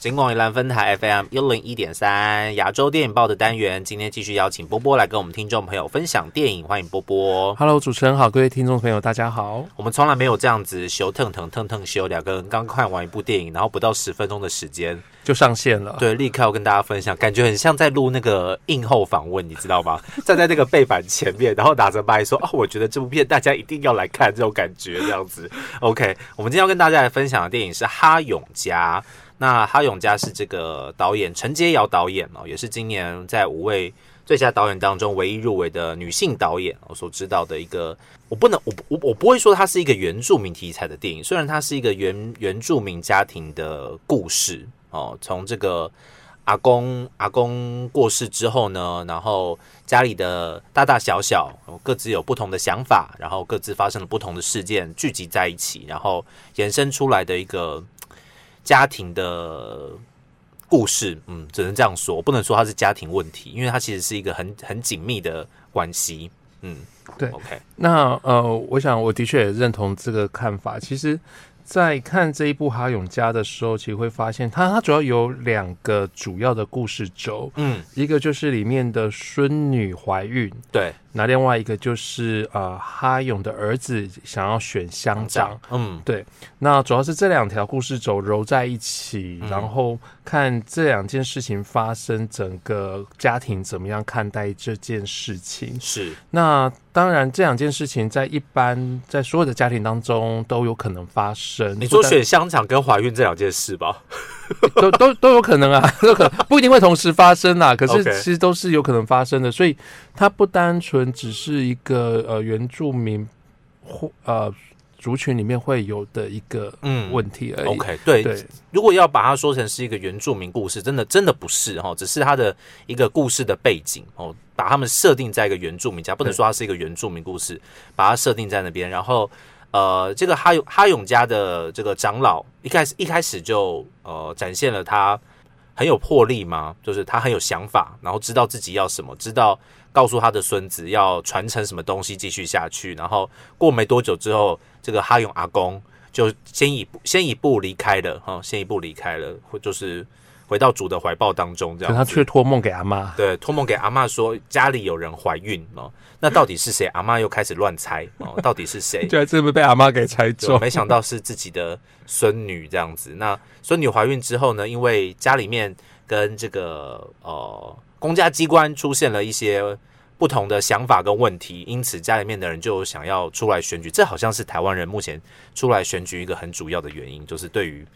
金广宜兰分台 FM 一零一点三亚洲电影报的单元，今天继续邀请波波来跟我们听众朋友分享电影，欢迎波波。Hello，主持人好，各位听众朋友，大家好。我们从来没有这样子修腾腾腾腾修，两个人刚看完一部电影，然后不到十分钟的时间，就上线了。对，立刻要跟大家分享，感觉很像在录那个映后访问，你知道吗？站在那个背板前面，然后拿着麦说：“哦，我觉得这部片大家一定要来看，这种感觉这样子。”OK，我们今天要跟大家来分享的电影是《哈永家》。那哈永家是这个导演陈洁瑶导演哦，也是今年在五位最佳导演当中唯一入围的女性导演。我所知道的一个，我不能，我我我不会说它是一个原住民题材的电影，虽然它是一个原原住民家庭的故事哦，从这个阿公阿公过世之后呢，然后家里的大大小小各自有不同的想法，然后各自发生了不同的事件，聚集在一起，然后衍生出来的一个。家庭的故事，嗯，只能这样说，不能说它是家庭问题，因为它其实是一个很很紧密的关系，嗯，对，OK，那呃，我想我的确也认同这个看法。其实，在看这一部《哈永家》的时候，其实会发现它它主要有两个主要的故事轴，嗯，一个就是里面的孙女怀孕，对，那另外一个就是呃哈永的儿子想要选乡长，嗯，对，那主要是这两条故事轴揉在一起，嗯。然后看这两件事情发生，整个家庭怎么样看待这件事情。是，那当然，这两件事情在一般在所有的家庭当中都有可能发生。你说选香肠跟怀孕这两件事吧？都都都有可能啊，都可能不一定会同时发生啊，可是其实都是有可能发生的，所以它不单纯只是一个呃原住民或呃族群里面会有的一个嗯问题而已。OK，对，对如果要把它说成是一个原住民故事，真的真的不是哈，只是它的一个故事的背景哦，把他们设定在一个原住民家，不能说它是一个原住民故事，把它设定在那边，然后呃，这个哈永哈永家的这个长老一开始一开始就呃展现了他很有魄力嘛，就是他很有想法，然后知道自己要什么，知道告诉他的孙子要传承什么东西继续下去，然后过没多久之后，这个哈永阿公就先一步先一步离开了哈，先一步离开了，或就是回到主的怀抱当中这可他样子。却托梦给阿妈。对，托梦给阿妈说家里有人怀孕哦，那到底是谁？阿妈又开始乱猜哦，到底是谁？居然真的被阿妈给猜就中，没想到是自己的孙女这样子。那孙女怀孕之后呢，因为家里面跟这个呃公家机关出现了一些不同的想法跟问题，因此家里面的人就想要出来选举。这好像是台湾人目前出来选举一个很主要的原因，就是对于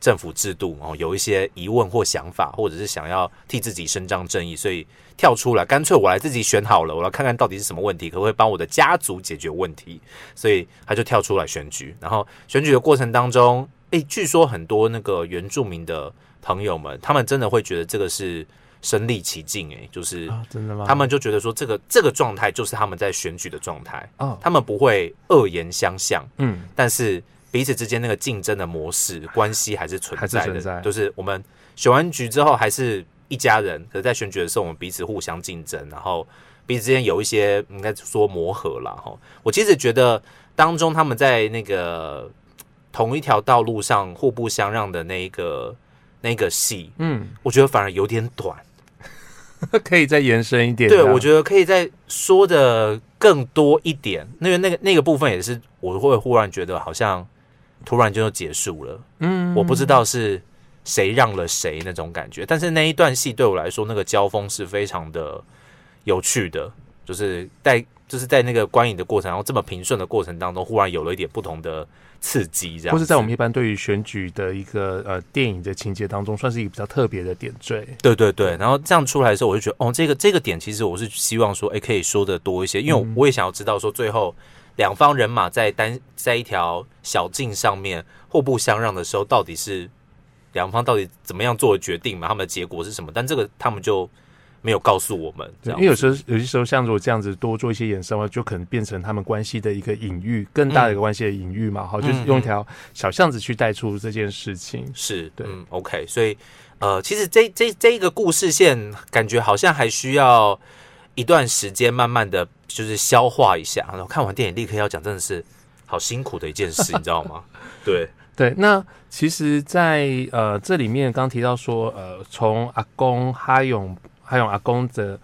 政府制度哦有一些疑问或想法，或者是想要替自己伸张正义，所以跳出来，干脆我来自己选好了，我来看看到底是什么问题，可不可以帮我的家族解决问题？所以他就跳出来选举。然后选举的过程当中，诶，据说很多那个原住民的朋友们，他们真的会觉得这个是身临其境，诶，就是啊，真的吗？他们就觉得说，这个这个状态就是他们在选举的状态，哦，他们不会恶言相向，嗯，但是彼此之间那个竞争的模式关系还是存在的，还是存在就是我们选完局之后还是一家人，可是在选举的时候，我们彼此互相竞争，然后彼此之间有一些应该说磨合啦。哈。我其实觉得当中他们在那个同一条道路上互不相让的那一个那个戏，嗯，我觉得反而有点短。可以再延伸一点。对，我觉得可以再说的更多一点，因为那个那个部分也是我会忽然觉得好像突然就结束了，嗯，我不知道是谁让了谁那种感觉，但是那一段戏对我来说，那个交锋是非常的有趣的，就是在就是在那个观影的过程，然后这么平顺的过程当中，忽然有了一点不同的刺激，这样，或是在我们一般对于选举的一个呃电影的情节当中，算是一个比较特别的点缀。对对对，然后这样出来的时候，我就觉得，哦，这个这个点，其实我是希望说，哎，可以说的多一些，因为我也想要知道说，最后两方人马在单在一条小径上面互不相让的时候，到底是两方到底怎么样做的决定嘛？他们的结果是什么？但这个他们就没有告诉我们，因为有时候有些时候，像如果这样子多做一些衍生的话，就可能变成他们关系的一个隐喻，更大的一个关系的隐喻嘛。好，就是用一条小巷子去带出这件事情。是对嗯，OK，所以呃，其实这这这一个故事线，感觉好像还需要一段时间，慢慢的就是消化一下。然后看完电影立刻要讲，真的是好辛苦的一件事，你知道吗？对，对，那其实在，呃这里面刚提到说，呃，从阿公哈勇哈勇阿公的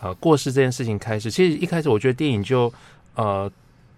呃过世这件事情开始，其实一开始我觉得电影就呃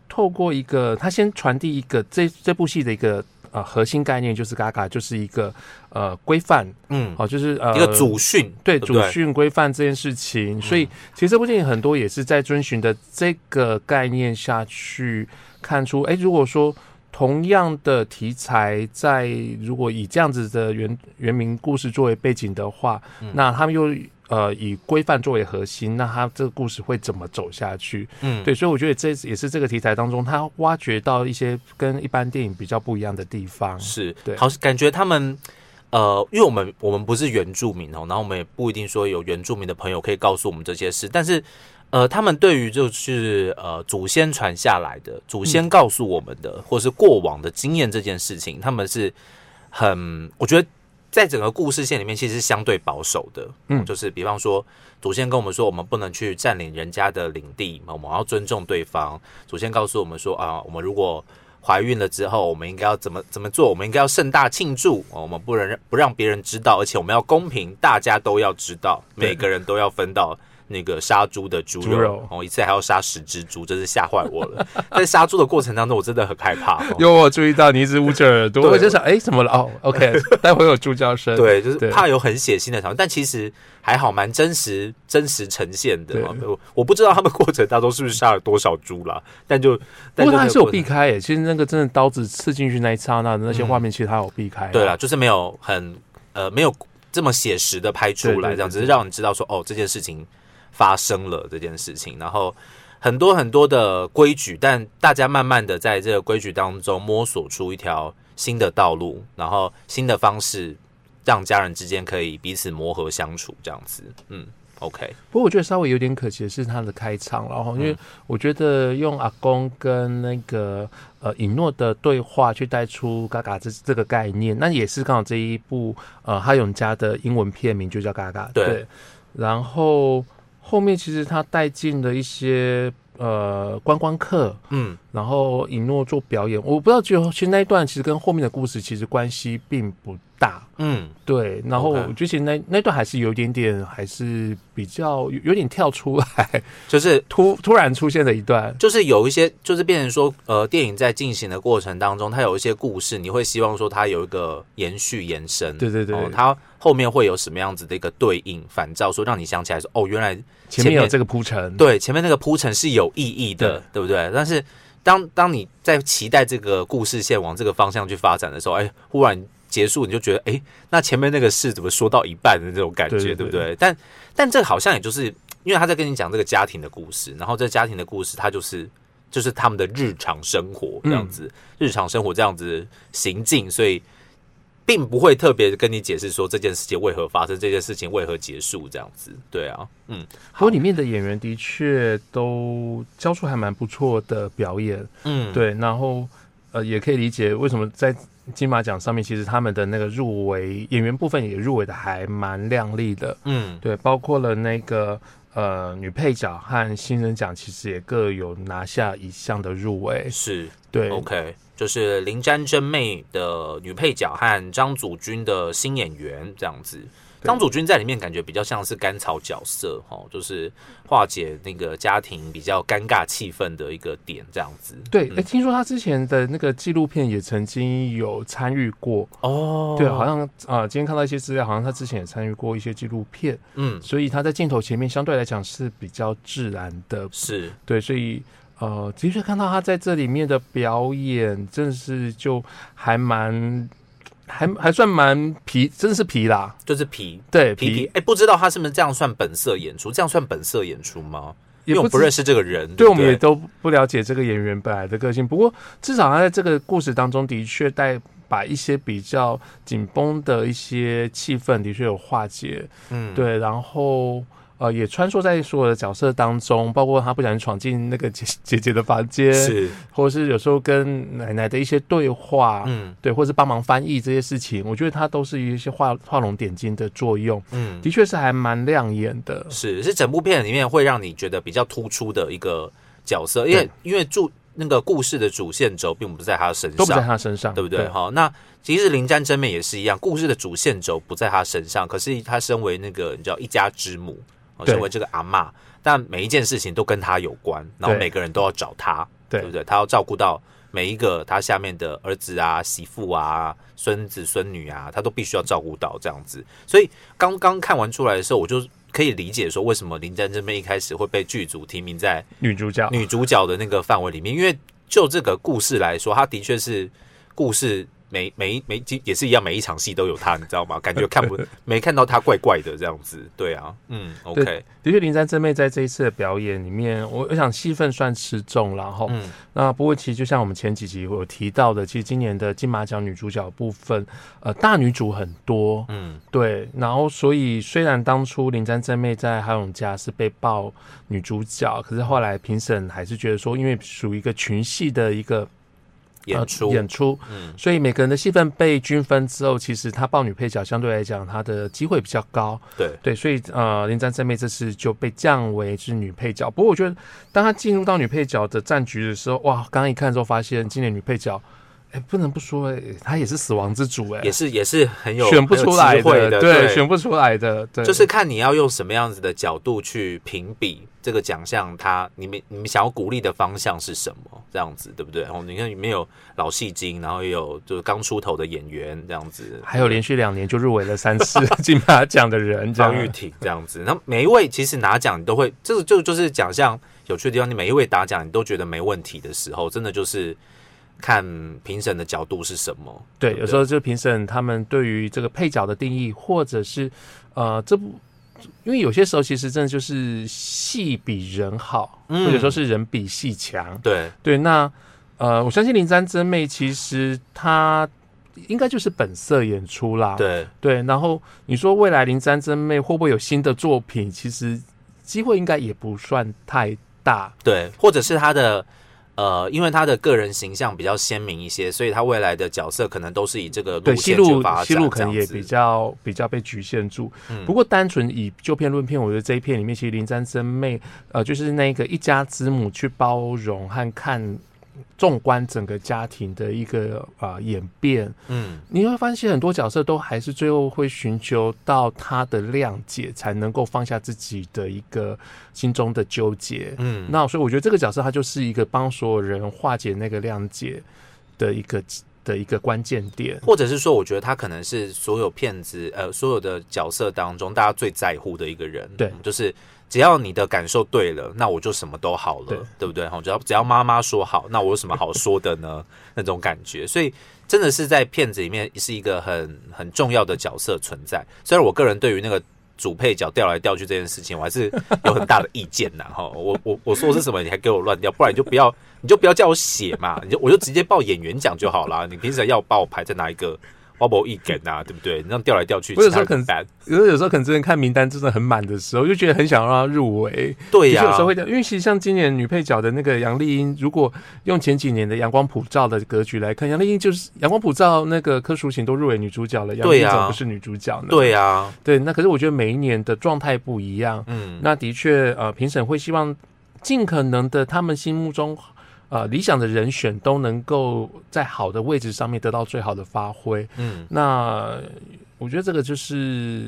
透过一个他先传递一个这这部戏的一个呃核心概念，就是嘎嘎就是一个呃规范，嗯，哦，就是呃一个祖训，对主对不对？训规范这件事情，所以其实这部电影很多也是在遵循的这个概念下去看出，哎，如果说同样的题材，在如果以这样子的原原名故事作为背景的话，嗯。那他们又呃以规范作为核心，那他这个故事会怎么走下去？嗯，对，所以我觉得这也是这个题材当中，他挖掘到一些跟一般电影比较不一样的地方。是，对好，感觉他们。呃，因为我们我们不是原住民哦，然后我们也不一定说有原住民的朋友可以告诉我们这些事，但是呃，他们对于就是呃祖先传下来的、祖先告诉我们的，或是过往的经验这件事情，他们是很，我觉得在整个故事线里面其实是相对保守的，嗯就是比方说祖先跟我们说，我们不能去占领人家的领地，我们要尊重对方。祖先告诉我们说啊，我们如果怀孕了之后，我们应该要怎么怎么做？我们应该要盛大庆祝，哦我们不能让不让别人知道，而且我们要公平，大家都要知道，每个人都要分到那个杀猪的猪肉。哦，一次还要杀十只猪，真是吓坏我了。在杀猪的过程当中，我真的很害怕。哦有我注意到你一直捂着耳朵，我就想，哎，怎么了？哦，OK，待会有猪叫声。对，就是怕有很血腥的场面，但其实还好，蛮真实、真实呈现的。我我不知道他们过程当中是不是杀了多少猪啦，但就不但就过他还是有避开耶。其实那个真的刀子刺进去那一刹那的那些画面，其实他有避开。对啦，，就是没有很呃没有这么写实的拍出来，这样只是让你知道说哦这件事情发生了这件事情，然后很多很多的规矩，但大家慢慢的在这个规矩当中摸索出一条新的道路，然后新的方式，让家人之间可以彼此磨合相处，这样子，嗯，OK，不过我觉得稍微有点可惜的是他的开场，然后因为我觉得用阿公跟那个呃尹诺的对话去带出嘎嘎这这个概念，那也是刚好这一部呃哈永家的英文片名就叫嘎嘎。对然后后面其实他带进了一些呃观光客，嗯，然后尹诺做表演，我不知道就其实那一段其实跟后面的故事其实关系并不大。嗯，对，然后我觉得其实那那段还是有一点点，还是比较有有点跳出来，就是 突突然出现的一段。就是有一些，就是变成说，呃，电影在进行的过程当中，它有一些故事，你会希望说它有一个延续延伸，对对对哦，它后面会有什么样子的一个对应反照，说让你想起来说，哦，原来前面有这个铺陈，对前面那个铺陈是有意义的，对不对？但是当当你在期待这个故事线往这个方向去发展的时候，哎，忽然结束，你就觉得，哎，那前面那个事怎么说到一半的那种感觉，对对对不对？但但这好像也就是因为他在跟你讲这个家庭的故事，然后这家庭的故事，他就是就是他们的日常生活这样子，日常生活这样子行进，所以并不会特别跟你解释说这件事情为何发生，这件事情为何结束这样子。对啊，嗯，不过里面的演员的确都交出还蛮不错的表演，嗯，对，然后呃也可以理解为什么在金马奖上面，其实他们的那个入围演员部分也入围的还蛮亮丽的，嗯，对，包括了那个呃女配角和新人奖，其实也各有拿下一项的入围，是对 OK，就是林詹真妹的女配角和张祖君的新演员这样子。对。张祖君在里面感觉比较像是甘草角色，哦，就是化解那个家庭比较尴尬气氛的一个点，这样子。对，哎、嗯听说他之前的那个纪录片也曾经有参与过，哦。对，好像啊、今天看到一些资料，好像他之前也参与过一些纪录片，嗯。所以他在镜头前面相对来讲是比较自然的，是。对，所以呃，的确看到他在这里面的表演，真的是就还蛮。还还算蛮皮，真是皮啦，就是皮对皮皮，哎、不知道他是不是这样算本色演出？这样算本色演出吗？因为我不认识这个人，对，不我们也都不了解这个演员本来的个性。不过，至少他在这个故事当中的确带把一些比较紧绷的一些气氛的确有化解，嗯，对，然后呃也穿梭在所有的角色当中，包括他不小心闯进那个姐姐姐的房间，是，或者是有时候跟奶奶的一些对话，嗯对，或是帮忙翻译这些事情，我觉得他都是一些画画龙点睛的作用，嗯，的确是还蛮亮眼的。是是整部片里面会让你觉得比较突出的一个角色，因为因为住那个故事的主线轴并不在他身上都不在上，他身上，对不对？好，那其实林战真美也是一样，故事的主线轴不在他身上，可是他身为那个你知道一家之母，身为这个阿嬷，但每一件事情都跟他有关，然后每个人都要找他，对对不对？他要照顾到每一个他下面的儿子啊、媳妇啊、孙子孙女啊，他都必须要照顾到这样子。所以刚刚看完出来的时候，我就可以理解说，为什么林丹这边一开始会被剧组提名在女主角，女主角的那个范围里面，因为就这个故事来说，它的确是故事每每一每一也是一样，每一场戏都有她，你知道吗？感觉看不 没看到她怪怪的这样子，对啊，嗯，OK，的确，林珊真妹在这一次的表演里面，我我想戏份算吃重了哈。嗯那不过其实就像我们前几集有提到的，其实今年的金马奖女主角部分，呃，大女主很多，嗯对，然后所以虽然当初林珊真妹在哈永家是被爆女主角，可是后来评审还是觉得说，因为属于一个群戏的一个演出，呃演出，嗯所以每个人的戏份被均分之后，其实她抱女配角相对来讲，她的机会比较高。对，对，所以呃，林詹真妹这次就被降为是女配角。不过我觉得，当她进入到女配角的战局的时候，哇，刚刚一看之后发现，今年女配角，哎，不能不说，哎，他也是死亡之主，哎也，是也是很有选不出来会的，对，对，选不出来的，对，就是看你要用什么样子的角度去评比这个奖项，他你们你们想要鼓励的方向是什么？这样子对不对？哦，你看里面有老戏精，然后也有就是刚出头的演员这样子，还有连续两年就入围了三次 金马奖的人，张玉婷这样子。那每一位其实拿奖你都会，这个就就是奖项有趣的地方，你每一位打奖你都觉得没问题的时候，真的就是看评审的角度是什么。对，不有时候就评审他们对于这个配角的定义，或者是呃这部，因为有些时候其实真的就是戏比人好，嗯或者说是人比戏强。对对，那呃，我相信林詹真妹其实她应该就是本色演出啦。对对，然后你说未来林詹真妹会不会有新的作品？其实机会应该也不算太大。对，或者是她的。呃，因为他的个人形象比较鲜明一些，所以他未来的角色可能都是以这个，路线去发展。西路可能也比较比较被局限住。嗯不过单纯以旧片论片，我觉得这一片里面，其实林詹真妹呃，就是那个一家之母去包容和看。纵观整个家庭的一个啊、呃演变，嗯你会发现很多角色都还是最后会寻求到他的谅解，才能够放下自己的一个心中的纠结。嗯，那所以我觉得这个角色他就是一个帮所有人化解那个谅解的一个的一个关键点。或者是说，我觉得他可能是所有骗子呃所有的角色当中大家最在乎的一个人。对就是只要你的感受对了，那我就什么都好了，对对不对？哈，只要只要妈妈说好，那我有什么好说的呢？那种感觉，所以真的是在片子里面是一个很很重要的角色存在。虽然我个人对于那个。主配角调来调去这件事情，我还是有很大的意见呐。哈，我我我说是什么，你还给我乱调，不然你就不要，你就不要叫我写嘛，你就我就直接报演员奖就好啦。你凭什么要把我排在哪一个 bubble 一梗啊？对不对？你这样调来调去，我有时候可能有时候有时候可能真的看名单真的很满的时候，就觉得很想让他入围。的对呀、确有时候会这样，因为其实像今年女配角的那个杨丽英，如果用前几年的阳光普照的格局来看，杨丽英就是阳光普照那个柯淑琴都入围女主角了，杨丽英怎么不是女主角呢？对呀、对，那可是我觉得每一年的状态不一样，嗯，那的确呃，评审会希望尽可能的他们心目中。呃，理想的人选都能够在好的位置上面得到最好的发挥。嗯，那我觉得这个就是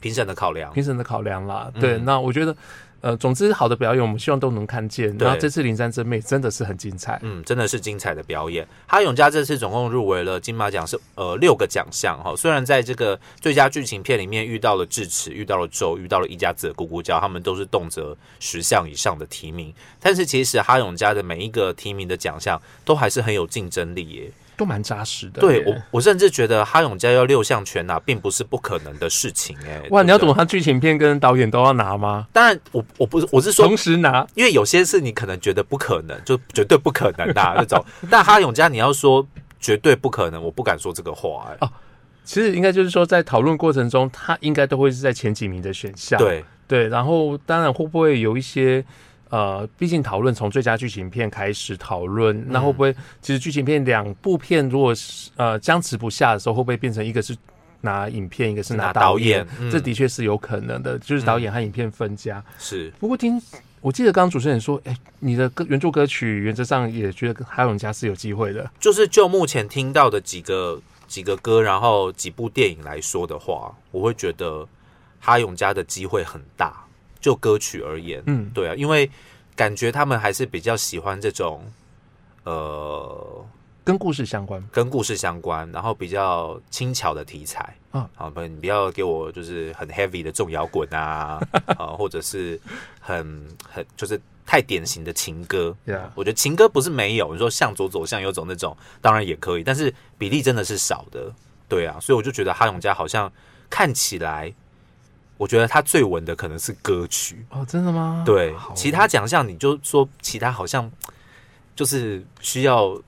评审的考量，评审的考量啦。对，嗯那我觉得，呃，总之好的表演我们希望都能看见。对然后这次灵山真妹真的是很精彩。嗯，真的是精彩的表演。哈永嘉这次总共入围了金马奖是呃六个奖项哈，虽然在这个最佳剧情片里面遇到了智齿、遇到了周、遇到了一家子的咕咕叫，他们都是动辄十项以上的提名，但是其实哈永嘉的每一个提名的奖项都还是很有竞争力耶。都蛮扎实的耶。对我，我甚至觉得哈永家要六项全拿，并不是不可能的事情哎。哇，你要懂他剧情片跟导演都要拿吗？当然，我我不是我是说同时拿，因为有些事你可能觉得不可能，就绝对不可能的、那种。但哈永家你要说绝对不可能，我不敢说这个话、哎，其实应该就是说，在讨论过程中，他应该都会是在前几名的选项。对，对，然后当然会不会有一些呃，毕竟讨论从最佳剧情片开始讨论，那会不会其实剧情片两部片如果是呃僵持不下的时候，会不会变成一个是拿影片，一个是拿拿导演？这的确是有可能的，就是导演和影片分家。是不过听我记得刚刚主持人说，哎、你的歌原著歌曲原则上也觉得跟哈永家是有机会的。就是就目前听到的几个几个歌，然后几部电影来说的话，我会觉得哈永家的机会很大。就歌曲而言，嗯，对啊，因为感觉他们还是比较喜欢这种呃跟故事相关。跟故事相关，然后比较轻巧的题材啊好，不，你不要给我就是很 heavy 的重摇滚啊，啊，或者是很很就是太典型的情歌。Yeah 我觉得情歌不是没有，你说向左走向右走那种，当然也可以，但是比例真的是少的。对啊，所以我就觉得哈永家好像看起来，我觉得他最稳的可能是歌曲。哦，真的吗？对，其他奖项你就说其他好像就是需要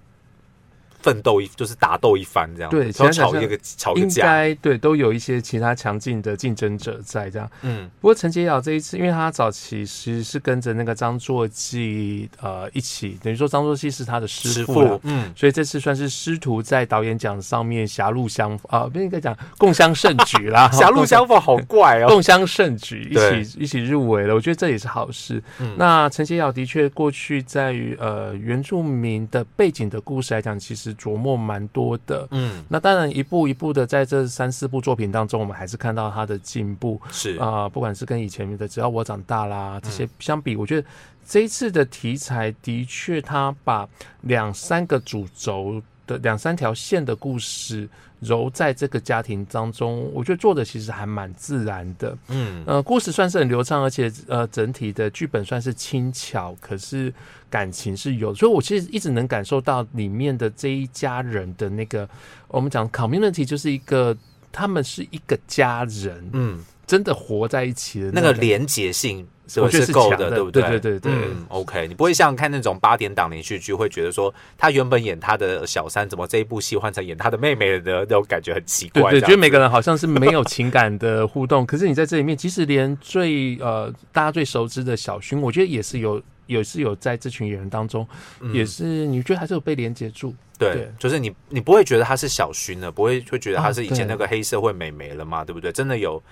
奋斗一，就是打斗一番这样，对然后其他奖项吵一个吵个应，该对都有一些其他强劲的竞争者在这样。嗯。不过陈洁瑶这一次，因为他早期其实是跟着那个张作骥呃一起，等于说张作骥是他的师师傅，嗯，所以这次算是师徒在导演奖上面狭路相啊，不应该讲共襄盛举啦，狭路相逢好怪哦，共襄盛举，一起一起入围了，我觉得这也是好事。嗯。那陈洁瑶的确过去在于呃原住民的背景的故事来讲，其实琢磨蛮多的。嗯，那当然，一步一步的在这三四部作品当中，我们还是看到他的进步。是。啊、不管是跟以前的《只要我长大啦》这些相比，我觉得这一次的题材的确，他把两三个主轴的两三条线的故事揉在这个家庭当中，我觉得做的其实还蛮自然的。嗯。呃，故事算是很流畅，而且呃，整体的剧本算是轻巧，可是感情是有，所以我其实一直能感受到里面的这一家人的那个，我们讲 community 就是一个，他们是一个家人，嗯，真的活在一起的那个连结性。我觉得是是够的，对不对对对对嗯，OK，你不会像看那种八点档连续剧，会觉得说他原本演他的小三，怎么这一部戏换成演他的妹妹的那种感觉很奇怪。对对，觉得每个人好像是没有情感的互动，可是你在这里面，即使连最呃大家最熟知的小薰，我觉得也是有也是有在这群演员当中，嗯也是你觉得还是有被连接住。对对，就是你你不会觉得他是小薰了，不会会觉得他是以前那个黑社会美眉了嘛，对不对？真的有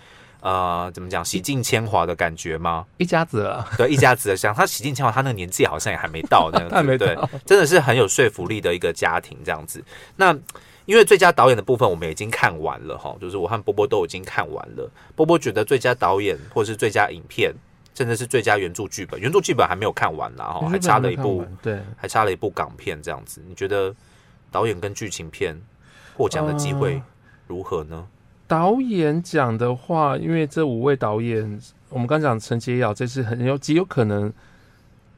呃怎么讲洗尽铅华的感觉吗？一家子了，对，一家子的像他洗尽铅华，他那个年纪好像也还没到那样子，还没对到，真的是很有说服力的一个家庭这样子。那因为最佳导演的部分我们已经看完了哈，就是我和波波都已经看完了。波波觉得最佳导演或是最佳影片，甚至是最佳原著剧本，原著剧本还没有看完啦哈，还差了一部，对，还差了一部港片这样子。你觉得导演跟剧情片获奖的机会呃如何呢？导演奖的话，因为这五位导演，我们刚讲陈洁瑶这次很有极有可能，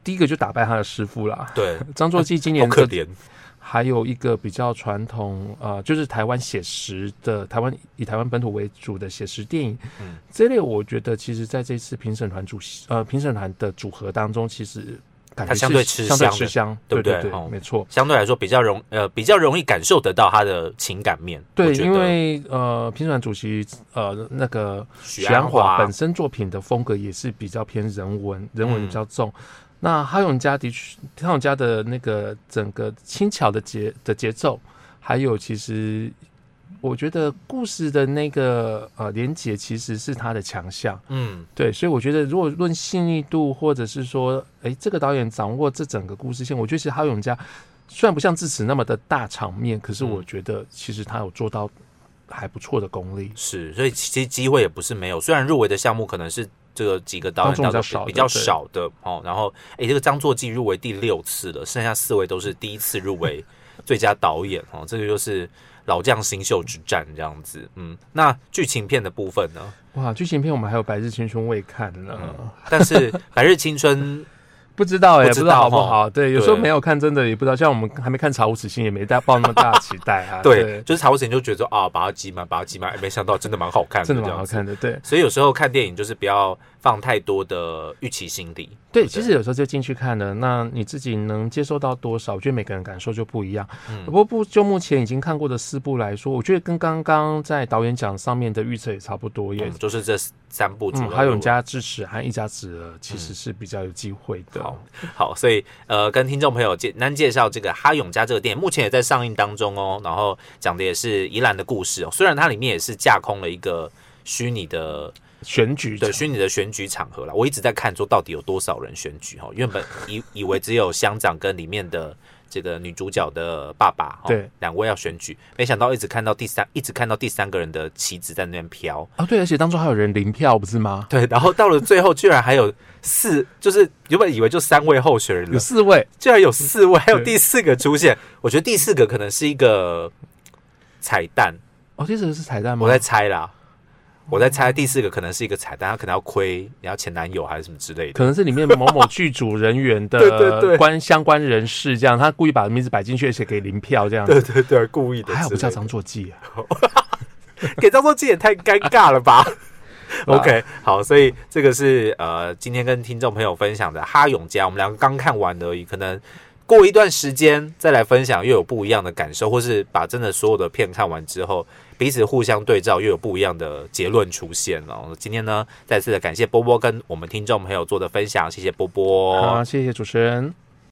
第一个就打败他的师傅啦。对，张作骥今年这可怜，还有一个比较传统，呃，就是台湾写实的台湾以台湾本土为主的写实电影，嗯。这类我觉得其实在这次评审团主席呃评审团的组合当中，其实感觉它相对吃香吃香，对不对对对哦没错。相对来说比较容呃比较容易感受得到他的情感面。对，因为呃，评审主席呃那个许许鞍华华本身作品的风格也是比较偏人文，人文嗯比较重。那哈永家的确，哈永家的那个整个轻巧的节的节奏，还有其实我觉得故事的那个呃连结其实是他的强项。嗯对，所以我觉得如果论细腻度，或者是说，诶，这个导演掌握这整个故事线，我觉得其实哈永家虽然不像智齿那么的大场面，可是嗯我觉得其实他有做到还不错的功力。是，所以其实机会也不是没有，虽然入围的项目可能是这个几个导演当中比较少的哦，然后诶，这个张作骥入围第六次了，剩下四位都是第一次入围 最佳导演哦，这个就是老将新秀之战这样子。嗯，那剧情片的部分呢？哇，剧情片我们还有《白日青春》未看呢，嗯但是《白日青春》不知道哎、不知道不知道哦好不好？对，有时候对没有看，真的也不知道。像我们还没看《查无此心》，也没大抱那么大的期待啊。对，就是查无此心就觉得说啊，把它挤满，把它挤没想到真的蛮好看的，真的。蛮好看的。对所以有时候看电影就是不要放太多的预期心理。对，不其实有时候就进去看了，那你自己能接受到多少？我觉得每个人感受就不一样。嗯不过不就目前已经看过的四部来说，我觉得跟刚刚在导演奖上面的预测也差不多，也嗯，就是这三部主嗯，要还有入围家智齿和一家子儿其实是比较有机会的。好好，所以呃，跟听众朋友简单介绍这个《哈永家》这个电影，目前也在上映当中哦。然后讲的也是宜兰的故事哦，虽然它里面也是架空了一个虚拟的选举对虚拟的选举场合了。我一直在看说到底有多少人选举哈，原本以 以为只有乡长跟里面的这个女主角的爸爸哈对两位要选举，没想到一直看到第三，一直看到第三个人的旗子在那边飘。啊，对，而且当中还有人零票，不是吗？对，然后到了最后，居然还有四，就是原本以为就三位候选人有，四位，居然有四位，还有第四个出现。我觉得第四个可能是一个彩蛋，哦，第四个是彩蛋吗？我在猜啦，我在猜第四个可能是一个彩蛋，他可能要亏你要前男友还是什么之类的。可能是里面某某剧组人员 对对对的关相关人士这样，他故意把名字摆进去，而且给零票这样对子。对对，故意的之类的。还好不叫张作骥啊。给张作骥也太尴尬了吧？OK，好，所以这个是呃，今天跟听众朋友分享的《哈永家》，我们两个刚看完而已，可能过一段时间再来分享，又有不一样的感受，或是把真的所有的片看完之后，彼此互相对照，又有不一样的结论出现了。今天呢，再次的感谢波波跟我们听众朋友做的分享，谢谢波波。好，谢谢主持人。